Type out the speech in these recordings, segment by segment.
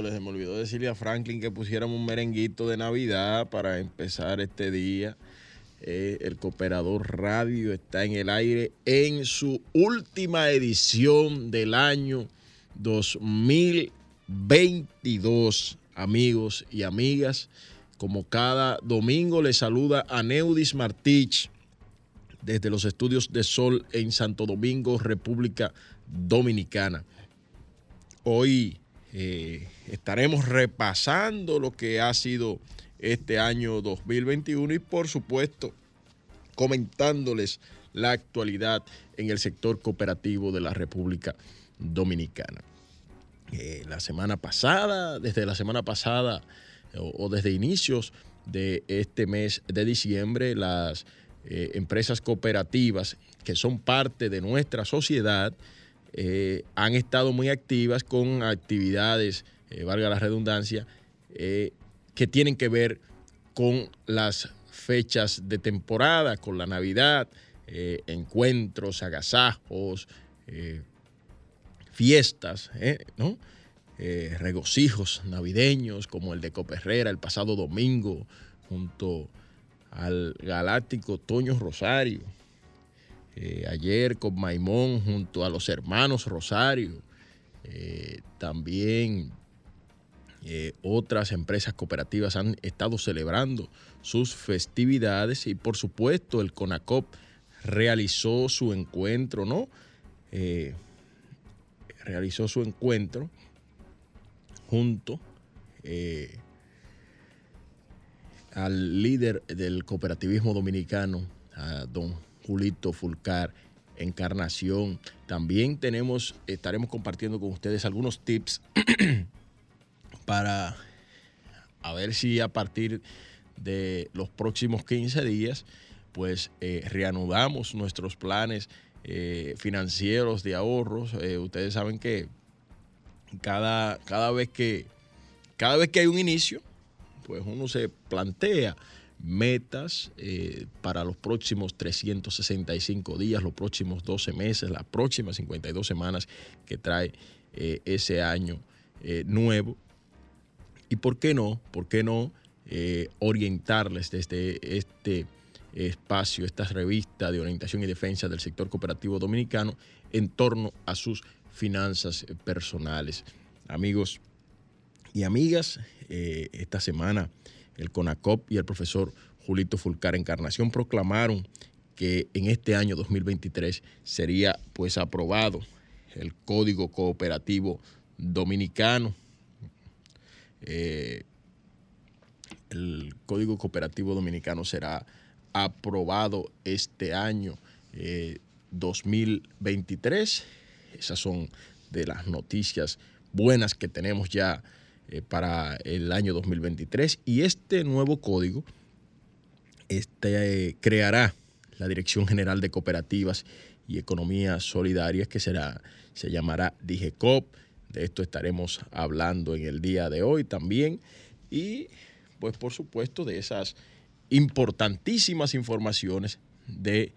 les me olvidó decirle a Franklin que pusiéramos un merenguito de Navidad para empezar este día. Eh, el Cooperador Radio está en el aire en su última edición del año 2022, amigos y amigas. Como cada domingo les saluda a Neudis Martich desde los estudios de Sol en Santo Domingo, República Dominicana. Hoy eh, estaremos repasando lo que ha sido este año 2021 y por supuesto comentándoles la actualidad en el sector cooperativo de la República Dominicana. Eh, la semana pasada, desde la semana pasada o, desde inicios de este mes de diciembre, las eh, empresas cooperativas que son parte de nuestra sociedad, eh, han estado muy activas con actividades, eh, valga la redundancia, eh, que tienen que ver con las fechas de temporada, con la Navidad, encuentros, agasajos, fiestas, ¿no? regocijos navideños como el de Coperrera el pasado domingo junto al galáctico Toño Rosario, eh, ayer con Maimón junto a los hermanos Rosario, eh, también eh, otras empresas cooperativas han estado celebrando sus festividades y por supuesto el CONACOP realizó su encuentro, ¿no? realizó su encuentro junto al líder del cooperativismo dominicano, a don Julito Fulcar Encarnación. También tenemos, estaremos compartiendo con ustedes algunos tips para a ver si a partir de los próximos 15 días, pues eh, reanudamos nuestros planes eh, financieros de ahorros. Eh, ustedes saben que cada, cada, vez que cada vez que hay un inicio, pues uno se plantea metas para los próximos 365 días, los próximos 12 meses, las próximas 52 semanas que trae ese año nuevo. ¿Y por qué no? ¿Por qué no eh, orientarles desde este espacio, esta revista de orientación y defensa del sector cooperativo dominicano en torno a sus finanzas personales? Amigos y amigas, eh, esta semana el CONACOP y el profesor Julito Fulcar Encarnación proclamaron que en este año 2023 sería pues aprobado el Código Cooperativo Dominicano eh, el Código Cooperativo Dominicano será aprobado este año 2023. Eh, Esas son de las noticias buenas que tenemos ya eh, para el año 2023. Y este nuevo código este, creará la Dirección General de Cooperativas y Economía Solidaria, que será, se llamará DIGECOP de esto estaremos hablando en el día de hoy también. Y pues por supuesto de esas importantísimas informaciones de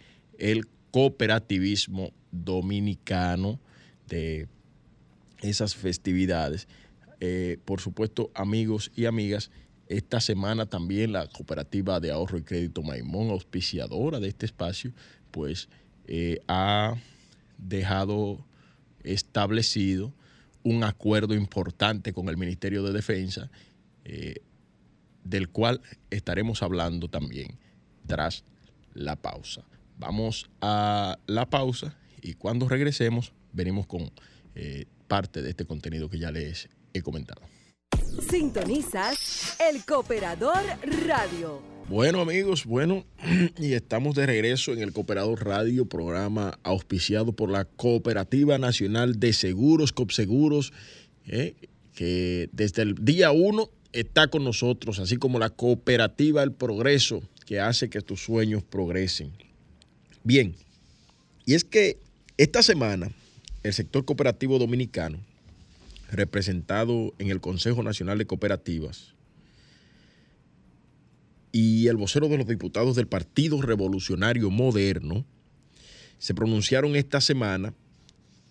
cooperativismo dominicano, de esas festividades. Eh, por supuesto, amigos y amigas, esta semana también la cooperativa de ahorro y crédito Maimón, auspiciadora de este espacio, pues eh, ha dejado establecido un acuerdo importante con el Ministerio de Defensa, eh, del cual estaremos hablando también tras la pausa. Vamos a la pausa y cuando regresemos venimos con parte de este contenido que ya les he comentado. Sintonizas el Cooperador Radio bueno amigos, bueno, y estamos de regreso en el Cooperador Radio, programa auspiciado por la Cooperativa Nacional de Seguros, COPSEGUROS, eh, que desde el día uno está con nosotros, así como la Cooperativa El Progreso, que hace que tus sueños progresen. Bien, y es que esta semana el sector cooperativo dominicano, representado en el Consejo Nacional de Cooperativas, y el vocero de los diputados del Partido Revolucionario Moderno se pronunciaron esta semana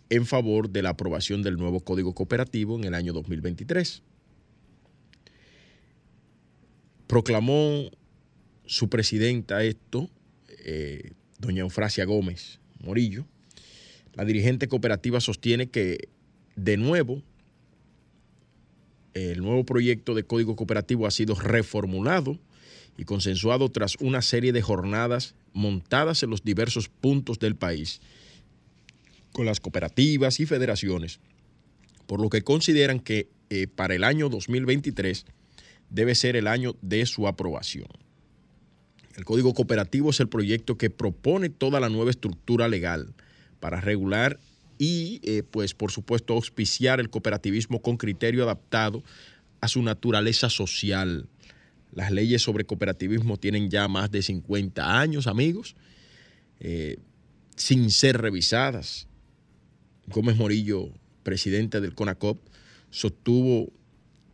en favor de la aprobación del nuevo Código Cooperativo en el año 2023. Proclamó su presidenta esto, eh, doña Eufrasia Gómez Morillo. La dirigente cooperativa sostiene que, de nuevo, el nuevo proyecto de Código Cooperativo ha sido reformulado y consensuado tras una serie de jornadas montadas en los diversos puntos del país con las cooperativas y federaciones, por lo que consideran que eh, para el año 2023 debe ser el año de su aprobación. El Código Cooperativo es el proyecto que propone toda la nueva estructura legal para regular y, eh, pues, por supuesto, auspiciar el cooperativismo con criterio adaptado a su naturaleza social, las leyes sobre cooperativismo tienen ya más de 50 años, amigos, eh, sin ser revisadas. Gómez Morillo, presidente del CONACOP, sostuvo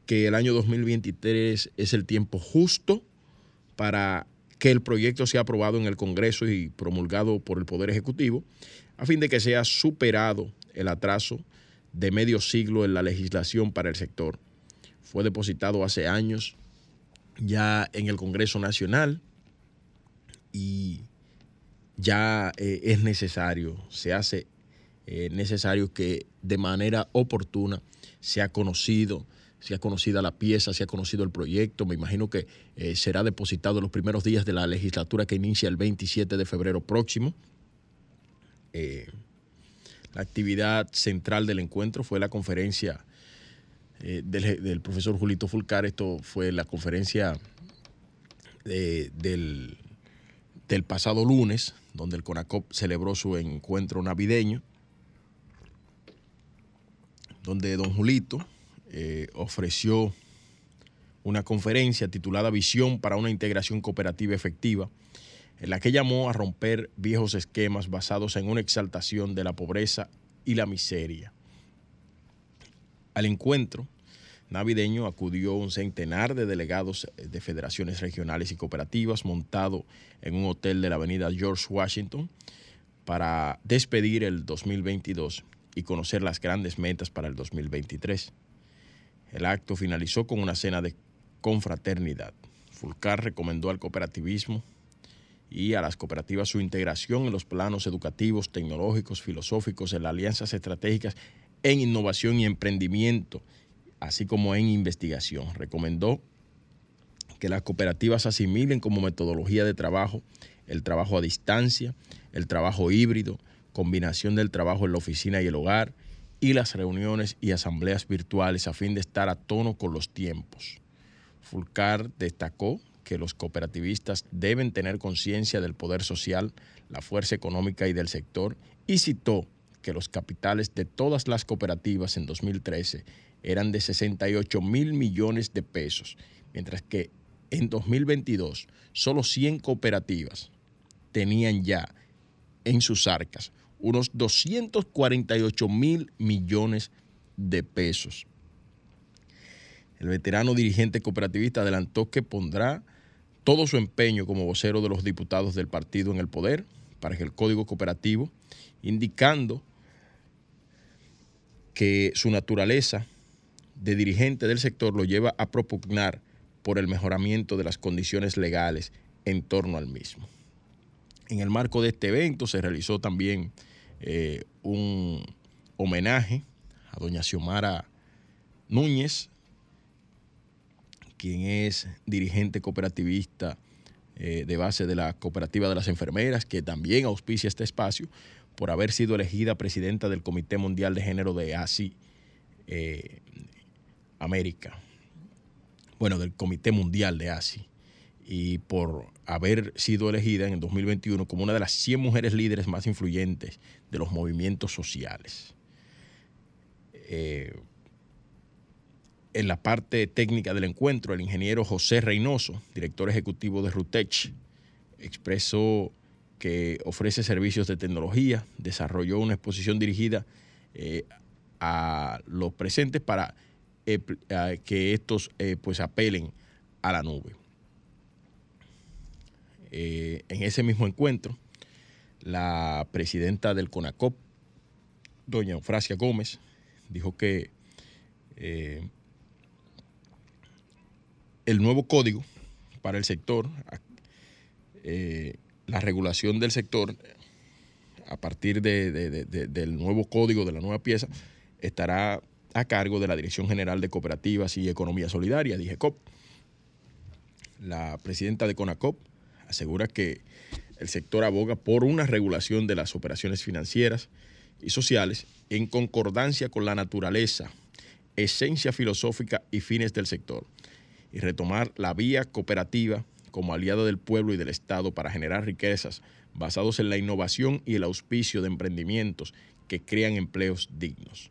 que el año 2023 es el tiempo justo para que el proyecto sea aprobado en el Congreso y promulgado por el Poder Ejecutivo, a fin de que sea superado el atraso de medio siglo en la legislación para el sector. Fue depositado hace años ya en el Congreso Nacional y ya eh, es necesario, se hace eh, necesario que de manera oportuna sea conocido, sea conocida la pieza, sea conocido el proyecto. Me imagino que eh, será depositado los primeros días de la legislatura que inicia el 27 de febrero próximo. la actividad central del encuentro fue la conferencia eh, del, profesor Julito Fulcar. Esto fue la conferencia del, del pasado lunes, donde el CONACOP celebró su encuentro navideño, donde don Julito eh, ofreció una conferencia titulada Visión para una integración cooperativa efectiva, en la que llamó a romper viejos esquemas basados en una exaltación de la pobreza y la miseria. Al encuentro navideño acudió un centenar de delegados de federaciones regionales y cooperativas montado en un hotel de la avenida George Washington para despedir el 2022 y conocer las grandes metas para el 2023. El acto finalizó con una cena de confraternidad. Fulcar recomendó al cooperativismo y a las cooperativas su integración en los planos educativos, tecnológicos, filosóficos, en las alianzas estratégicas, en innovación y emprendimiento, así como en investigación. Recomendó que las cooperativas asimilen como metodología de trabajo el trabajo a distancia, el trabajo híbrido, combinación del trabajo en la oficina y el hogar, y las reuniones y asambleas virtuales a fin de estar a tono con los tiempos. Fulcar destacó que los cooperativistas deben tener conciencia del poder social, la fuerza económica y del sector y citó que los capitales de todas las cooperativas en 2013 eran de 68 mil millones de pesos, mientras que en 2022 solo 100 cooperativas tenían ya en sus arcas unos 248 mil millones de pesos. El veterano dirigente cooperativista adelantó que pondrá todo su empeño como vocero de los diputados del partido en el poder para que el código cooperativo, indicando que su naturaleza de dirigente del sector lo lleva a propugnar por el mejoramiento de las condiciones legales en torno al mismo. En el marco de este evento se realizó también eh, un homenaje a doña Xiomara Núñez, quien es dirigente cooperativista eh, de base de la Cooperativa de las Enfermeras, que también auspicia este espacio por haber sido elegida presidenta del Comité Mundial de Género de ASI eh, América, bueno, del Comité Mundial de ASI, y por haber sido elegida en el 2021 como una de las 100 mujeres líderes más influyentes de los movimientos sociales. Eh, en la parte técnica del encuentro, el ingeniero José Reynoso, director ejecutivo de Rutech, expresó que ofrece servicios de tecnología, desarrolló una exposición dirigida eh, a los presentes para eh, que estos pues apelen a la nube. En ese mismo encuentro, la presidenta del CONACOP, doña Eufrasia Gómez, dijo que eh, el nuevo código para el sector, eh, la regulación del sector, a partir del nuevo código, de la nueva pieza, estará a cargo de la Dirección General de Cooperativas y Economía Solidaria, dije COP. La presidenta de CONACOP asegura que el sector aboga por una regulación de las operaciones financieras y sociales en concordancia con la naturaleza, esencia filosófica y fines del sector, y retomar la vía cooperativa como aliada del pueblo y del Estado para generar riquezas basados en la innovación y el auspicio de emprendimientos que crean empleos dignos.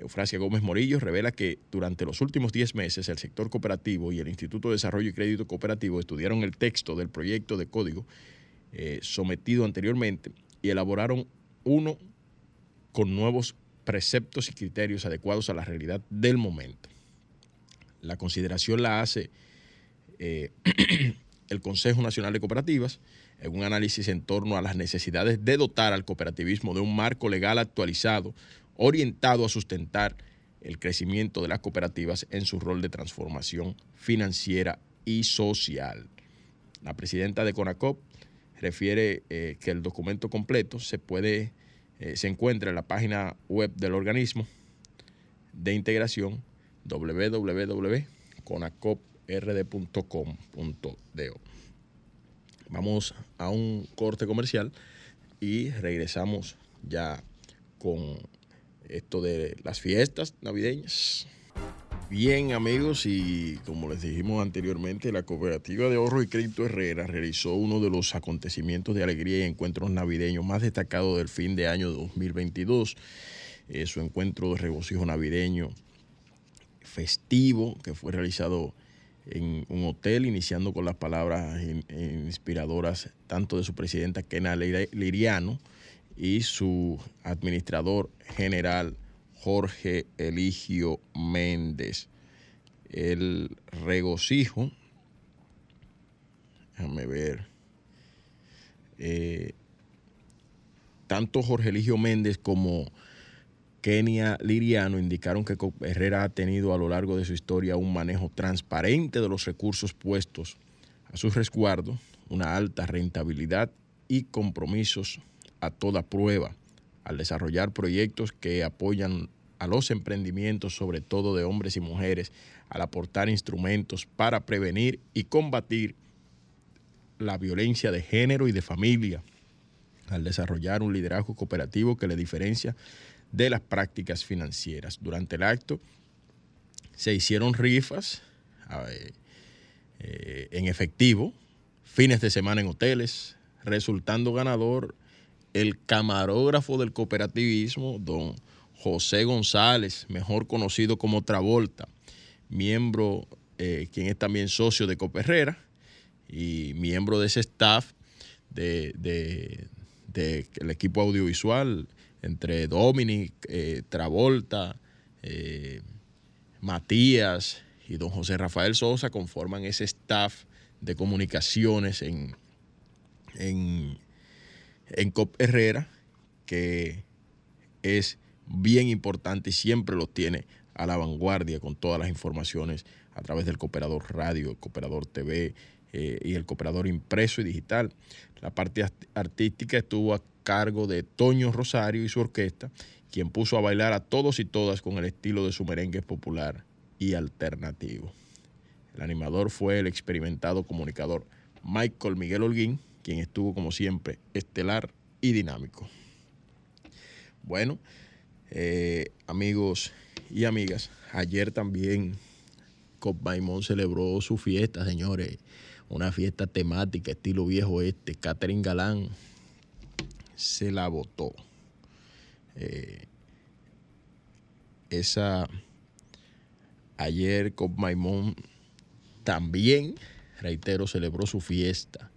Eufrasia Gómez Morillo revela que durante los últimos 10 meses el sector cooperativo y el Instituto de Desarrollo y Crédito Cooperativo estudiaron el texto del proyecto de código eh, sometido anteriormente y elaboraron uno con nuevos preceptos y criterios adecuados a la realidad del momento. La consideración la hace eh, el Consejo Nacional de Cooperativas en un análisis en torno a las necesidades de dotar al cooperativismo de un marco legal actualizado, orientado a sustentar el crecimiento de las cooperativas en su rol de transformación financiera y social. La presidenta de CONACOP, refiere eh, que el documento completo se puede, eh, se encuentra en la página web del organismo de integración www.conacoprd.com.do. Vamos a un corte comercial y regresamos ya con esto de las fiestas navideñas. Bien, amigos, y como les dijimos anteriormente, la Cooperativa de Ahorro y Crédito Herrera realizó uno de los acontecimientos de alegría y encuentros navideños más destacados del fin de año 2022. Eh, su encuentro de regocijo navideño festivo que fue realizado en un hotel, iniciando con las palabras inspiradoras tanto de su presidenta Kena Liriano y su administrador general Jorge Eligio Méndez. El regocijo, déjame ver, eh, tanto Jorge Eligio Méndez como Kenia Liriano indicaron que Herrera ha tenido a lo largo de su historia un manejo transparente de los recursos puestos a su resguardo, una alta rentabilidad y compromisos a toda prueba al desarrollar proyectos que apoyan a los emprendimientos, sobre todo de hombres y mujeres, al aportar instrumentos para prevenir y combatir la violencia de género y de familia, al desarrollar un liderazgo cooperativo que le diferencia de las prácticas financieras. Durante el acto se hicieron rifas eh, en efectivo, fines de semana en hoteles, resultando ganador el camarógrafo del cooperativismo, don José González, mejor conocido como Travolta, miembro, eh, quien es también socio de Coperrera y miembro de ese staff del de, equipo audiovisual, entre Dominic, eh, Travolta, eh, Matías y don José Rafael Sosa conforman ese staff de comunicaciones en, en en COP Herrera, que es bien importante y siempre lo tiene a la vanguardia con todas las informaciones a través del Cooperador Radio, el Cooperador TV eh, y el Cooperador impreso y digital. La parte artística estuvo a cargo de Toño Rosario y su orquesta, quien puso a bailar a todos y todas con el estilo de su merengue popular y alternativo. El animador fue el experimentado comunicador Michael Miguel Holguín, quien estuvo como siempre estelar y dinámico. Bueno, eh, amigos y amigas, ayer también Cop Maimón celebró su fiesta, señores, una fiesta temática estilo viejo este. Catherine Galán se la votó. Eh, esa ayer Cop Maimón también, reitero, celebró su fiesta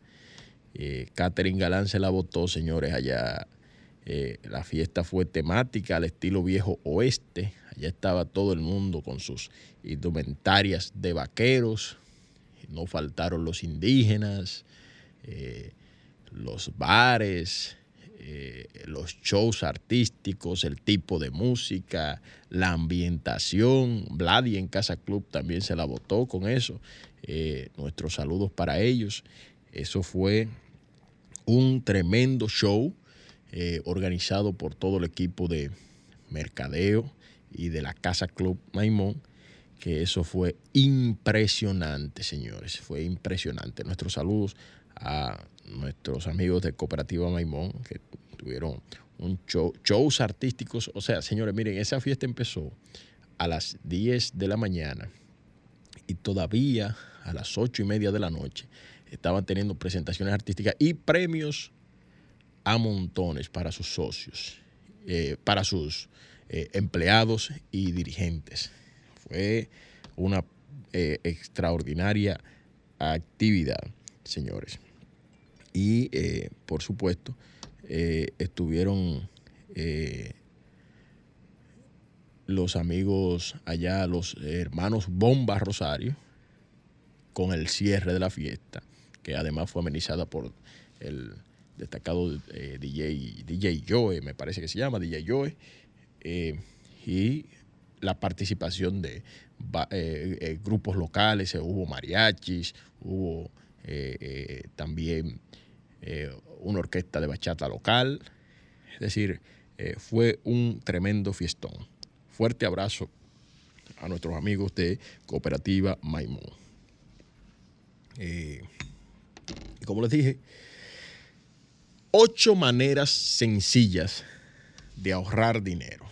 eh, Catherine Galán se la votó, señores, allá. Eh, la fiesta fue temática al estilo viejo oeste. Allá estaba todo el mundo con sus indumentarias de vaqueros. No faltaron los indígenas, eh, los bares, los shows artísticos, el tipo de música, la ambientación. Vladi en Casa Club también se la votó con eso. nuestros saludos para ellos. Eso fue un tremendo show eh, organizado por todo el equipo de mercadeo y de la Casa Club Maimón, que eso fue impresionante, señores, fue impresionante. Nuestros saludos a nuestros amigos de Cooperativa Maimón, que tuvieron un show, shows artísticos. O sea, señores, miren, esa fiesta empezó a las 10 de la mañana y todavía a las 8 y media de la noche estaban teniendo presentaciones artísticas y premios a montones para sus socios, eh, para sus eh, empleados y dirigentes. Fue una eh, extraordinaria actividad, señores. Y por supuesto, estuvieron los amigos allá, los hermanos Bomba Rosario, con el cierre de la fiesta que además fue amenizada por el destacado eh, DJ, DJ Joe, me parece que se llama, DJ Joe, eh, y la participación de eh, grupos locales, hubo mariachis, hubo también una orquesta de bachata local, es decir, fue un tremendo fiestón. Fuerte abrazo a nuestros amigos de Cooperativa Maimón. Y como les dije, ocho maneras sencillas de ahorrar dinero.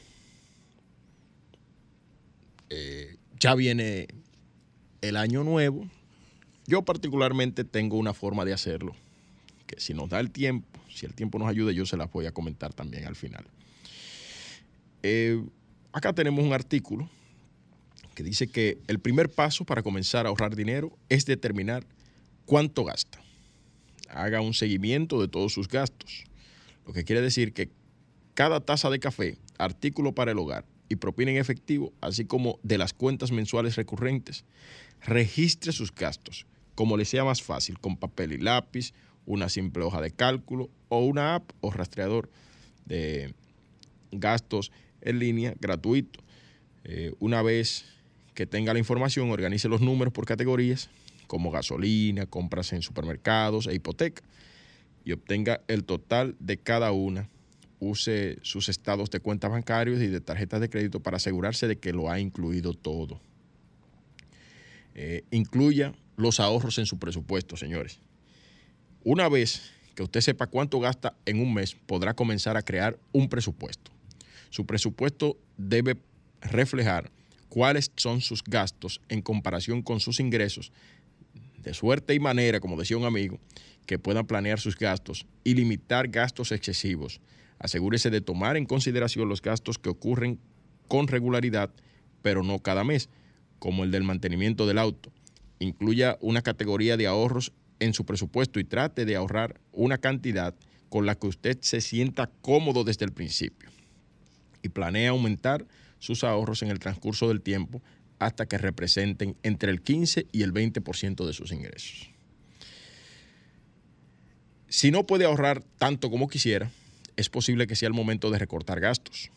Eh, ya viene el año nuevo. Yo particularmente tengo una forma de hacerlo, que si nos da el tiempo, si el tiempo nos ayuda, yo se las voy a comentar también al final. Eh, acá tenemos un artículo que dice que el primer paso para comenzar a ahorrar dinero es determinar cuánto gasta. Haga un seguimiento de todos sus gastos. Lo que quiere decir que cada taza de café, artículo para el hogar y propina en efectivo, así como de las cuentas mensuales recurrentes, registre sus gastos, como le sea más fácil, con papel y lápiz, una simple hoja de cálculo o una app o rastreador de gastos en línea gratuito. Eh, una vez que tenga la información, organice los números por categorías, como gasolina, compras en supermercados e hipoteca, y obtenga el total de cada una. Use sus estados de cuentas bancarios y de tarjetas de crédito para asegurarse de que lo ha incluido todo. Eh, incluya los ahorros en su presupuesto, señores. Una vez que usted sepa cuánto gasta en un mes, podrá comenzar a crear un presupuesto. Su presupuesto debe reflejar cuáles son sus gastos en comparación con sus ingresos, de suerte y manera, como decía un amigo, que puedan planear sus gastos y limitar gastos excesivos. Asegúrese de tomar en consideración los gastos que ocurren con regularidad, pero no cada mes, como el del mantenimiento del auto. Incluya una categoría de ahorros en su presupuesto y trate de ahorrar una cantidad con la que usted se sienta cómodo desde el principio y planea aumentar sus ahorros en el transcurso del tiempo hasta que representen entre el 15 y el 20% de sus ingresos. Si no puede ahorrar tanto como quisiera, es posible que sea el momento de recortar gastos.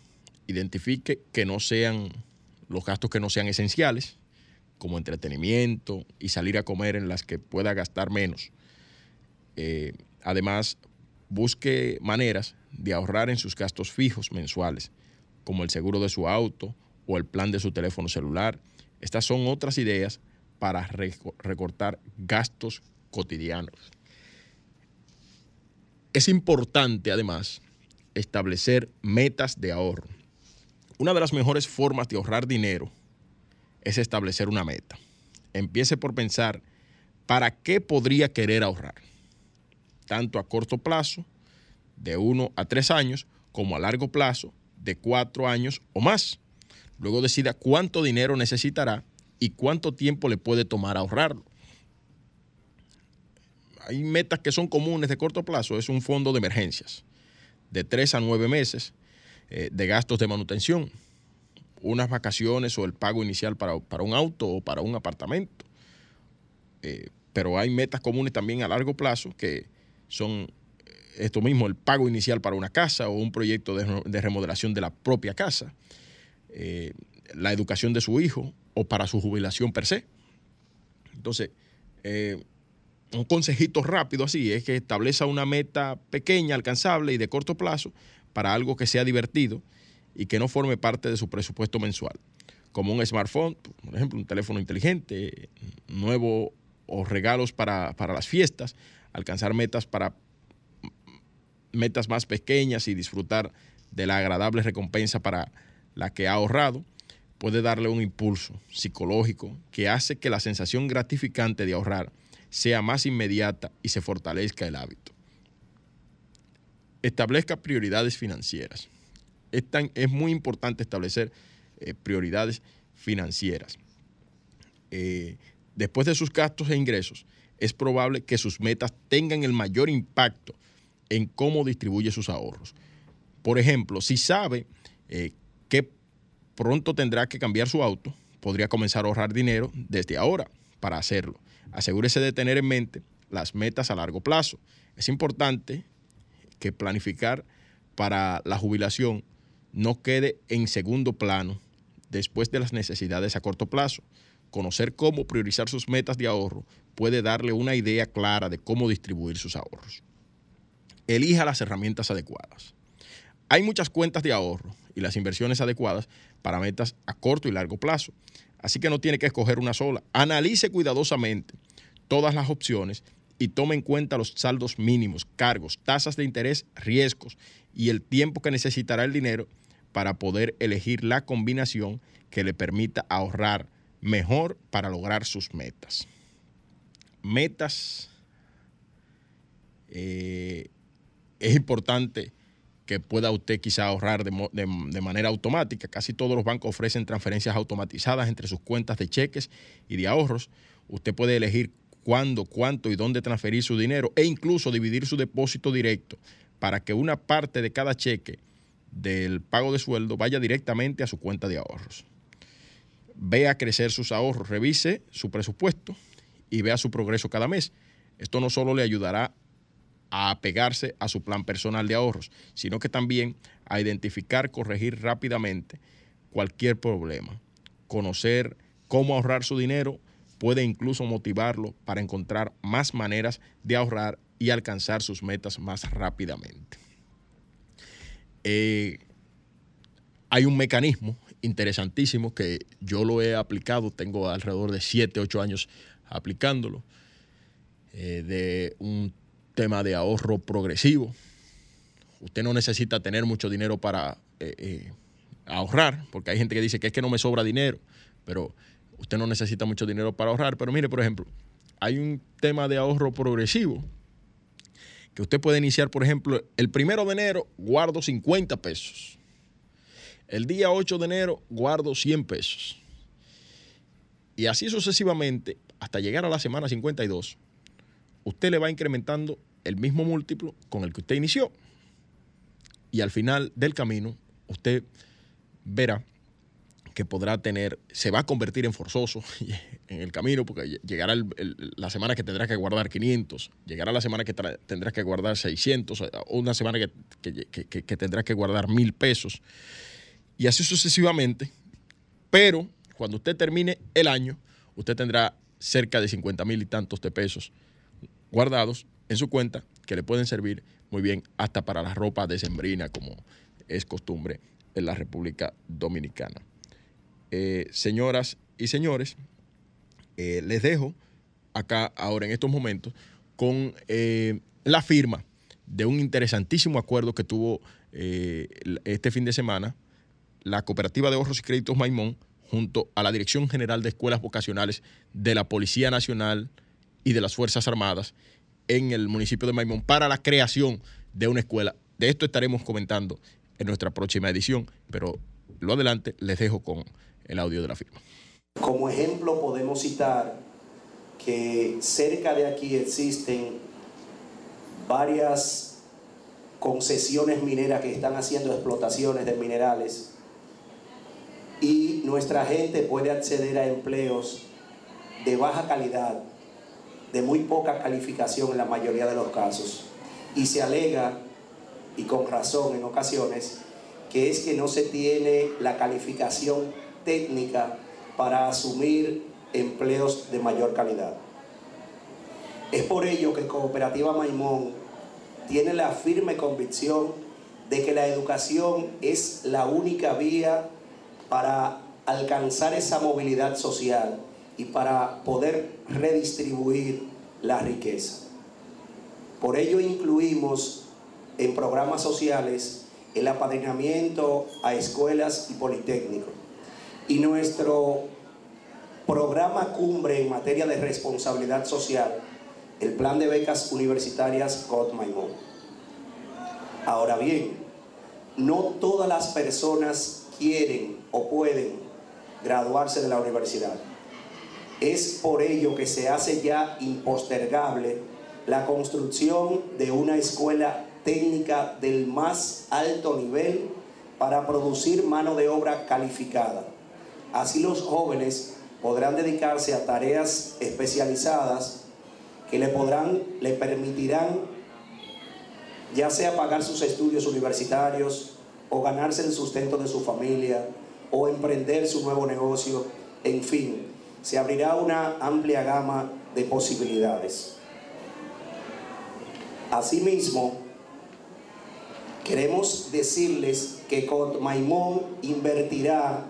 Identifique que no sean los gastos que no sean esenciales, como entretenimiento y salir a comer en las que pueda gastar menos. Eh, además, busque maneras de ahorrar en sus gastos fijos mensuales como el seguro de su auto o el plan de su teléfono celular. Estas son otras ideas para recortar gastos cotidianos. Es importante, además, establecer metas de ahorro. Una de las mejores formas de ahorrar dinero es establecer una meta. Empiece por pensar, ¿para qué podría querer ahorrar? Tanto a corto plazo, de uno a tres años, como a largo plazo, de cuatro años o más. Luego decida cuánto dinero necesitará y cuánto tiempo le puede tomar ahorrarlo. Hay metas que son comunes de corto plazo, es un fondo de emergencias de tres a nueve meses eh, de gastos de manutención, unas vacaciones o el pago inicial para, un auto o para un apartamento. Eh, pero hay metas comunes también a largo plazo que son esto mismo, el pago inicial para una casa o un proyecto de, remodelación de la propia casa, eh, la educación de su hijo o para su jubilación per se. Entonces, eh, un consejito rápido así es que establezca una meta pequeña, alcanzable y de corto plazo para algo que sea divertido y que no forme parte de su presupuesto mensual, como un smartphone, por ejemplo, un teléfono inteligente, nuevo o regalos para, para las fiestas, alcanzar metas para metas más pequeñas y disfrutar de la agradable recompensa para la que ha ahorrado, puede darle un impulso psicológico que hace que la sensación gratificante de ahorrar sea más inmediata y se fortalezca el hábito. Establezca prioridades financieras. Es, muy importante establecer eh, prioridades financieras. Eh, después de sus gastos e ingresos, es probable que sus metas tengan el mayor impacto en cómo distribuye sus ahorros. Por ejemplo, si sabe eh, que pronto tendrá que cambiar su auto, podría comenzar a ahorrar dinero desde ahora para hacerlo. Asegúrese de tener en mente las metas a largo plazo. Es importante que planificar para la jubilación no quede en segundo plano después de las necesidades a corto plazo. Conocer cómo priorizar sus metas de ahorro puede darle una idea clara de cómo distribuir sus ahorros elija las herramientas adecuadas. Hay muchas cuentas de ahorro y las inversiones adecuadas para metas a corto y largo plazo. Así que no tiene que escoger una sola. Analice cuidadosamente todas las opciones y tome en cuenta los saldos mínimos, cargos, tasas de interés, riesgos y el tiempo que necesitará el dinero para poder elegir la combinación que le permita ahorrar mejor para lograr sus metas. Metas. Eh, es importante que pueda usted quizá ahorrar de, manera automática. Casi todos los bancos ofrecen transferencias automatizadas entre sus cuentas de cheques y de ahorros. Usted puede elegir cuándo, cuánto y dónde transferir su dinero e incluso dividir su depósito directo para que una parte de cada cheque del pago de sueldo vaya directamente a su cuenta de ahorros. Vea crecer sus ahorros, revise su presupuesto y vea su progreso cada mes. Esto no solo le ayudará a apegarse a su plan personal de ahorros, sino que también a identificar, corregir rápidamente cualquier problema. Conocer cómo ahorrar su dinero puede incluso motivarlo para encontrar más maneras de ahorrar y alcanzar sus metas más rápidamente. Eh, hay un mecanismo interesantísimo que yo lo he aplicado, tengo alrededor de 7, 8 años aplicándolo, eh, de un tema de ahorro progresivo. Usted no necesita tener mucho dinero para eh, eh, ahorrar, porque hay gente que dice que es que no me sobra dinero, pero usted no necesita mucho dinero para ahorrar. Pero mire, por ejemplo, hay un tema de ahorro progresivo que usted puede iniciar, por ejemplo, el primero de enero guardo 50 pesos. El día 8 de enero guardo 100 pesos. Y así sucesivamente hasta llegar a la semana 52 usted le va incrementando el mismo múltiplo con el que usted inició. Y al final del camino, usted verá que podrá tener, se va a convertir en forzoso en el camino, porque llegará la semana que tendrá que guardar 500, llegará la semana que tendrá que guardar 600, o una semana que, que tendrá que guardar mil pesos, y así sucesivamente. Pero cuando usted termine el año, usted tendrá cerca de 50 mil y tantos de pesos guardados en su cuenta que le pueden servir muy bien hasta para la ropa decembrina, como es costumbre en la República Dominicana. Eh, señoras y señores, eh, les dejo acá ahora en estos momentos con eh, la firma de un interesantísimo acuerdo que tuvo este fin de semana la Cooperativa de Ahorros y Créditos Maimón junto a la Dirección General de Escuelas Vocacionales de la Policía Nacional y de las Fuerzas Armadas en el municipio de Maimón para la creación de una escuela. De esto estaremos comentando en nuestra próxima edición, pero lo adelante les dejo con el audio de la firma. Como ejemplo podemos citar que cerca de aquí existen varias concesiones mineras que están haciendo explotaciones de minerales y nuestra gente puede acceder a empleos de baja calidad de muy poca calificación en la mayoría de los casos. Y se alega, y con razón en ocasiones, que es que no se tiene la calificación técnica para asumir empleos de mayor calidad. Es por ello que Cooperativa Maimón tiene la firme convicción de que la educación es la única vía para alcanzar esa movilidad social y para poder redistribuir la riqueza. Por ello incluimos en programas sociales el apadrinamiento a escuelas y politécnicos. Y nuestro programa cumbre en materia de responsabilidad social, el plan de becas universitarias COT. Ahora bien, no todas las personas quieren o pueden graduarse de la universidad. Es por ello que se hace ya impostergable la construcción de una escuela técnica del más alto nivel para producir mano de obra calificada. Así los jóvenes podrán dedicarse a tareas especializadas que le podrán, permitirán ya sea pagar sus estudios universitarios o ganarse el sustento de su familia o emprender su nuevo negocio, en fin, se abrirá una amplia gama de posibilidades. Asimismo, queremos decirles que Maimón invertirá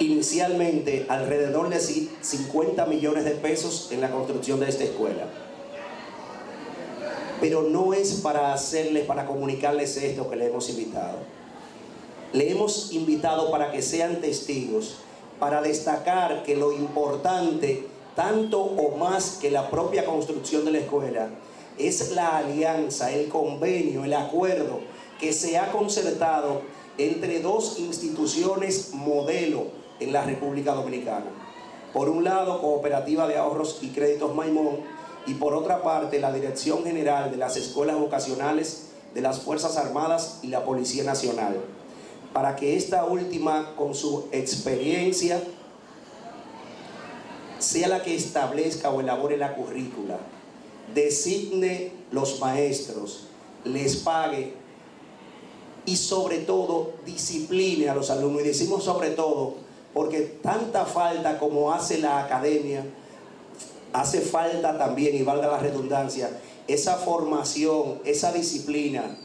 inicialmente alrededor de 50 millones de pesos en la construcción de esta escuela. Pero no es para hacerles, para comunicarles esto que le hemos invitado. Le hemos invitado para que sean testigos para destacar que lo importante, tanto o más que la propia construcción de la escuela, es la alianza, el convenio, el acuerdo que se ha concertado entre dos instituciones modelo en la República Dominicana. Por un lado, Cooperativa de Ahorros y Créditos Maimón y por otra parte, la Dirección General de las Escuelas Vocacionales de las Fuerzas Armadas y la Policía Nacional, para que esta última, con su experiencia, sea la que establezca o elabore la currícula, designe los maestros, les pague y sobre todo discipline a los alumnos. Y decimos sobre todo porque tanta falta como hace la academia, hace falta también, y valga la redundancia, esa formación, esa disciplina,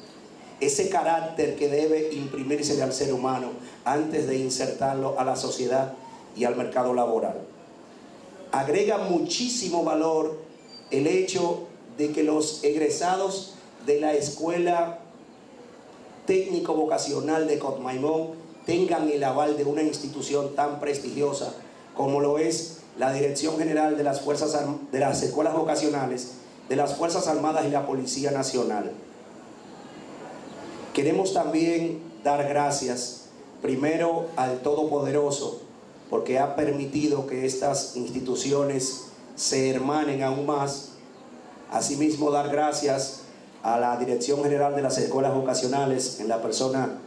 ese carácter que debe imprimirse al ser humano antes de insertarlo a la sociedad y al mercado laboral. Agrega muchísimo valor el hecho de que los egresados de la escuela técnico vocacional de Cotmaimón tengan el aval de una institución tan prestigiosa como lo es la Dirección General de las Fuerzas de las Escuelas Vocacionales, de las Fuerzas Armadas y la Policía Nacional. Queremos también dar gracias primero al Todopoderoso porque ha permitido que estas instituciones se hermanen aún más. Asimismo, dar gracias a la Dirección General de las Escuelas Vocacionales, en la persona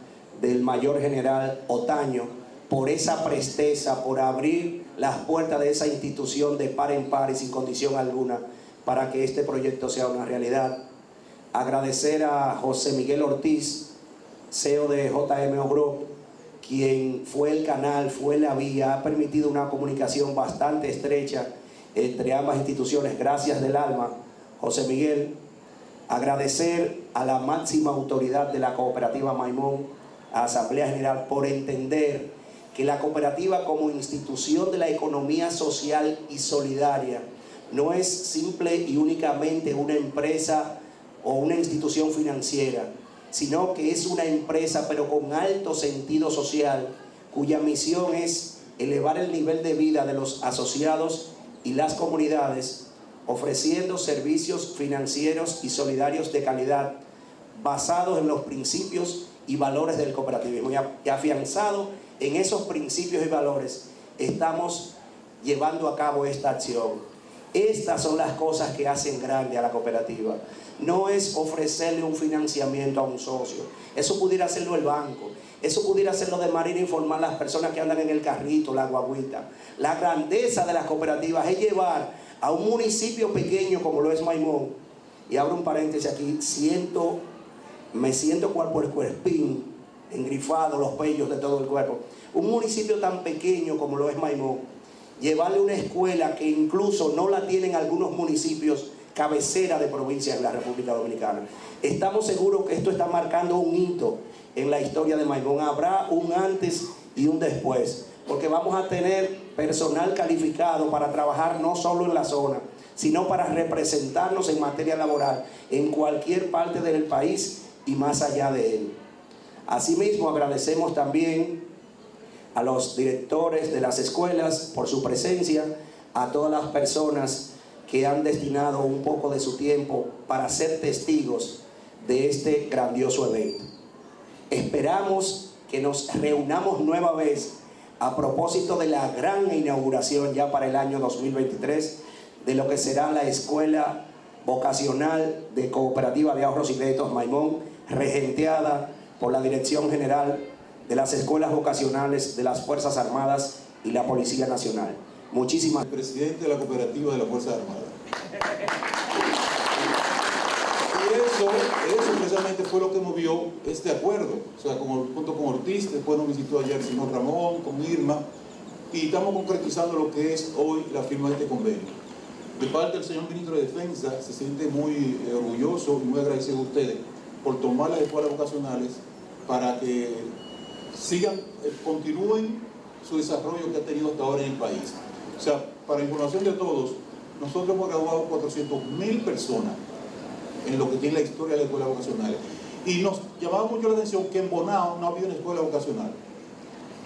del Mayor General Otaño, por esa presteza, por abrir las puertas de esa institución de par en par y sin condición alguna para que este proyecto sea una realidad. Agradecer a José Miguel Ortiz, CEO de JMO Group, quien fue el canal, fue la vía, ha permitido una comunicación bastante estrecha entre ambas instituciones. Gracias del alma, José Miguel agradecer a la máxima autoridad de la cooperativa Maimón, a Asamblea General, por entender que la cooperativa como institución de la economía social y solidaria no es simple y únicamente una empresa o una institución financiera, sino que es una empresa pero con alto sentido social, cuya misión es elevar el nivel de vida de los asociados y las comunidades ofreciendo servicios financieros y solidarios de calidad basados en los principios y valores del cooperativismo. Y afianzado en esos principios y valores, estamos llevando a cabo esta acción. Estas son las cosas que hacen grande a la cooperativa. No es ofrecerle un financiamiento a un socio. Eso pudiera hacerlo el banco. Eso pudiera hacerlo de manera informal las personas que andan en el carrito, la guaguita. La grandeza de las cooperativas es llevar a un municipio pequeño como lo es Maimón, y abro un paréntesis aquí, siento, me siento cual por engrifado, los pellos de todo el cuerpo. Un municipio tan pequeño como lo es Maimón, llevarle una escuela que incluso no la tienen algunos municipios cabecera de provincia en la República Dominicana. Estamos seguros que esto está marcando un hito en la historia de Maimón. Habrá un antes y un después porque vamos a tener personal calificado para trabajar no solo en la zona, sino para representarnos en materia laboral en cualquier parte del país y más allá de él. Asimismo, agradecemos también a los directores de las escuelas por su presencia, a todas las personas que han destinado un poco de su tiempo para ser testigos de este grandioso evento. Esperamos que nos reunamos nueva vez a propósito de la gran inauguración ya para el año 2023 de lo que será la Escuela Vocacional de Cooperativa de Ahorros y Créditos Maimón, regenteada por la Dirección General de las Escuelas Vocacionales de las Fuerzas Armadas y la Policía Nacional. Muchísimas gracias. Presidente de la Cooperativa de las Fuerzas Armadas. Y eso, eso precisamente fue lo que movió este acuerdo. O sea, junto con Ortiz, después nos visitó ayer el señor Ramón, con Irma, y estamos concretizando lo que es hoy la firma de este convenio. De parte del señor ministro de Defensa, se siente muy eh, orgulloso y muy agradecido a ustedes por tomar las escuelas vocacionales para que sigan, eh, continúen su desarrollo que ha tenido hasta ahora en el país. O sea, para información de todos, nosotros hemos graduado 400 mil personas en lo que tiene la historia de las escuelas vocacionales. Y nos llamaba mucho la atención que en Bonao no había una escuela vocacional.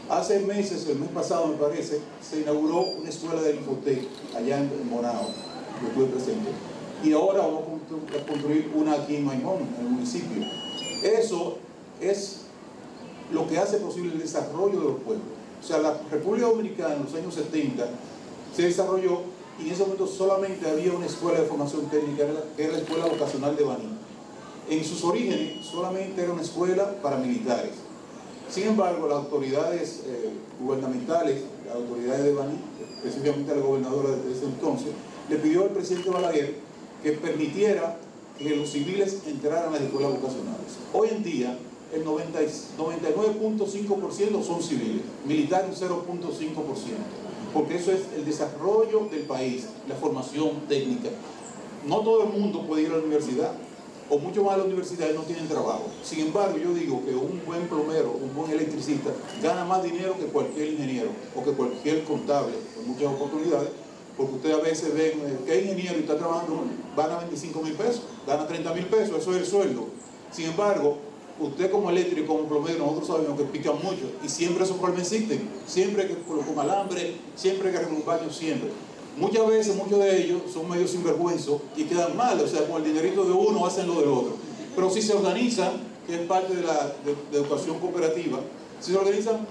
Hace meses, el mes pasado me parece, se inauguró una escuela de Infotec allá en Monao, yo estuve presente. Y ahora vamos a construir una aquí en Maimón, en el municipio. Eso es lo que hace posible el desarrollo de los pueblos. O sea, la República Dominicana en los años 70 se desarrolló y en ese momento solamente había una escuela de formación técnica, que era la Escuela Vocacional de Baní. En sus orígenes solamente era una escuela para militares. Sin embargo, las autoridades eh, gubernamentales, las autoridades de Baní, específicamente la gobernadora de ese entonces, le pidió al presidente Balaguer que permitiera que los civiles entraran a las escuelas vocacionales. Hoy en día, el 99.5% son civiles, militares un 0.5%, porque eso es el desarrollo del país, la formación técnica. No todo el mundo puede ir a la universidad, o mucho más las universidades no tienen trabajo. Sin embargo, yo digo que un buen plomero, un buen electricista, gana más dinero que cualquier ingeniero o que cualquier contable, con muchas oportunidades, porque ustedes a veces ven eh, que ingeniero y está trabajando, gana 25 mil pesos, gana 30 mil pesos, eso es el sueldo. Sin embargo, usted como eléctrico, como plomero, nosotros sabemos que pican mucho y siempre esos problemas existen, siempre que con alambre, siempre que arreglar un baño, siempre. Muchas veces, muchos de ellos son medio sinvergüenzos y quedan mal, o sea, con el dinerito de uno hacen lo del otro. Pero si se organizan, que es parte de la educación cooperativa, si se organizan,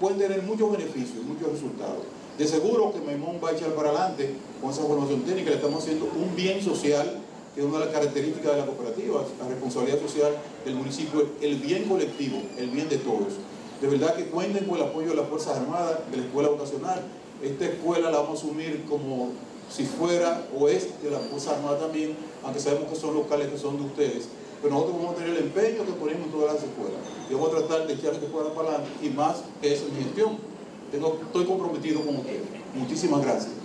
pueden tener muchos beneficios, muchos resultados. De seguro que Memón va a echar para adelante con esa formación técnica, le estamos haciendo un bien social, que es una de las características de la cooperativa, la responsabilidad social del municipio, el bien colectivo, el bien de todos. De verdad que cuenten con el apoyo de las Fuerzas Armadas, de la Escuela Vocacional. Esta escuela la vamos a asumir como si fuera o es de la Fuerza Armada también, aunque sabemos que son locales que son de ustedes. Pero nosotros vamos a tener el empeño que ponemos en todas las escuelas. Y vamos a tratar de echar que fuera para adelante y más que esa es gestión. Estoy comprometido con ustedes. Muchísimas gracias.